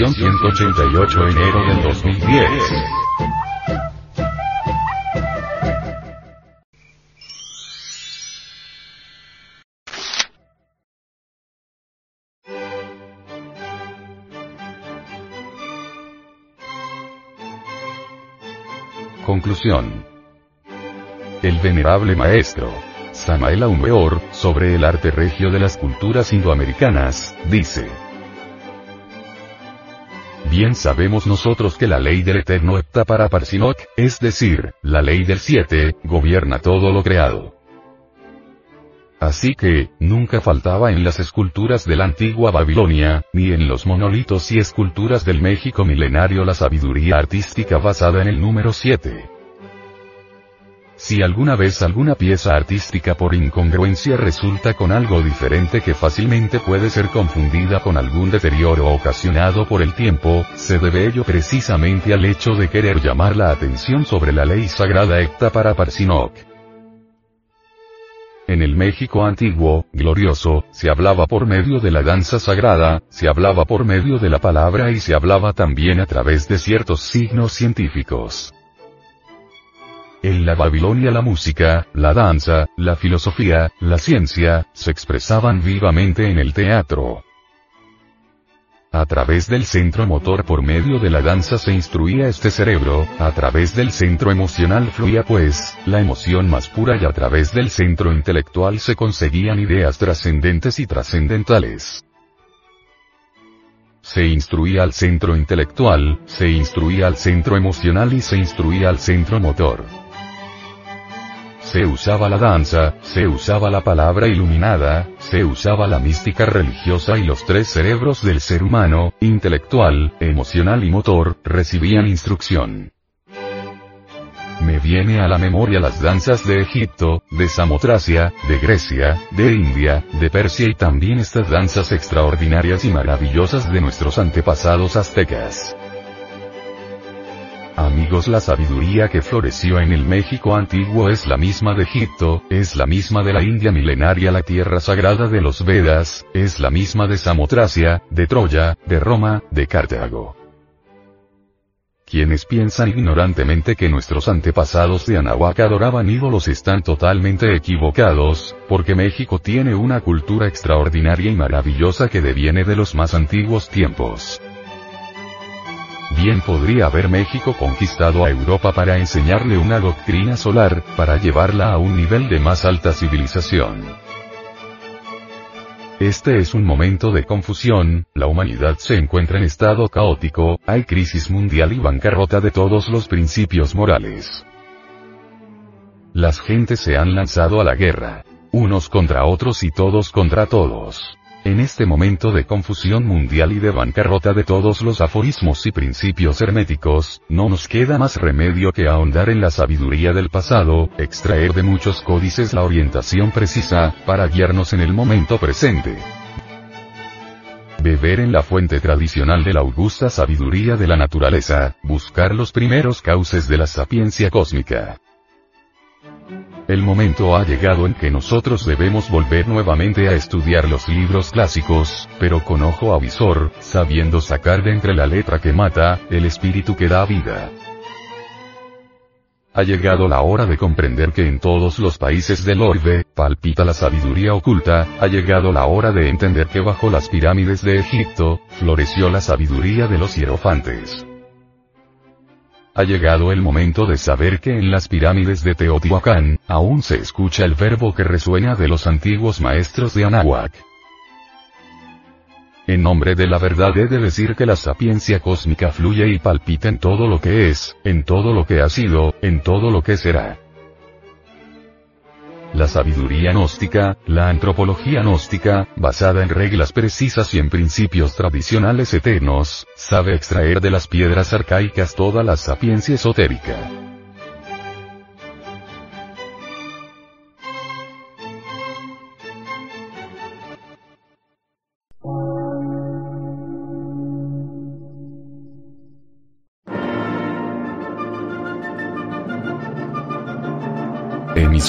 edición 188 enero del 2010. Conclusión. El venerable maestro, Samael Aumeor, sobre el arte regio de las culturas indoamericanas, dice. Bien sabemos nosotros que la ley del eterno hepta para Parsinok, es decir, la ley del siete, gobierna todo lo creado. Así que, nunca faltaba en las esculturas de la antigua Babilonia, ni en los monolitos y esculturas del México milenario la sabiduría artística basada en el número 7. Si alguna vez alguna pieza artística por incongruencia resulta con algo diferente que fácilmente puede ser confundida con algún deterioro ocasionado por el tiempo, se debe ello precisamente al hecho de querer llamar la atención sobre la ley sagrada ecta para Parsinok. En el México antiguo, glorioso, se hablaba por medio de la danza sagrada, se hablaba por medio de la palabra y se hablaba también a través de ciertos signos científicos. En la Babilonia la música, la danza, la filosofía, la ciencia, se expresaban vivamente en el teatro. A través del centro motor por medio de la danza se instruía este cerebro, a través del centro emocional fluía pues, la emoción más pura y a través del centro intelectual se conseguían ideas trascendentes y trascendentales. Se instruía al centro intelectual, se instruía al centro emocional y se instruía al centro motor se usaba la danza, se usaba la palabra iluminada, se usaba la mística religiosa y los tres cerebros del ser humano, intelectual, emocional y motor, recibían instrucción. Me viene a la memoria las danzas de Egipto, de Samotracia, de Grecia, de India, de Persia y también estas danzas extraordinarias y maravillosas de nuestros antepasados aztecas. Amigos, la sabiduría que floreció en el México antiguo es la misma de Egipto, es la misma de la India milenaria, la tierra sagrada de los Vedas, es la misma de Samotracia, de Troya, de Roma, de Cartago. Quienes piensan ignorantemente que nuestros antepasados de Anahuac adoraban ídolos están totalmente equivocados, porque México tiene una cultura extraordinaria y maravillosa que deviene de los más antiguos tiempos. Bien podría haber México conquistado a Europa para enseñarle una doctrina solar, para llevarla a un nivel de más alta civilización. Este es un momento de confusión, la humanidad se encuentra en estado caótico, hay crisis mundial y bancarrota de todos los principios morales. Las gentes se han lanzado a la guerra. Unos contra otros y todos contra todos. En este momento de confusión mundial y de bancarrota de todos los aforismos y principios herméticos, no nos queda más remedio que ahondar en la sabiduría del pasado, extraer de muchos códices la orientación precisa, para guiarnos en el momento presente. Beber en la fuente tradicional de la augusta sabiduría de la naturaleza, buscar los primeros cauces de la sapiencia cósmica. El momento ha llegado en que nosotros debemos volver nuevamente a estudiar los libros clásicos, pero con ojo avisor, sabiendo sacar de entre la letra que mata, el espíritu que da vida. Ha llegado la hora de comprender que en todos los países del orbe, palpita la sabiduría oculta, ha llegado la hora de entender que bajo las pirámides de Egipto, floreció la sabiduría de los hierofantes. Ha llegado el momento de saber que en las pirámides de Teotihuacán, aún se escucha el verbo que resuena de los antiguos maestros de Anahuac. En nombre de la verdad he de decir que la sapiencia cósmica fluye y palpita en todo lo que es, en todo lo que ha sido, en todo lo que será. La sabiduría gnóstica, la antropología gnóstica, basada en reglas precisas y en principios tradicionales eternos, sabe extraer de las piedras arcaicas toda la sapiencia esotérica.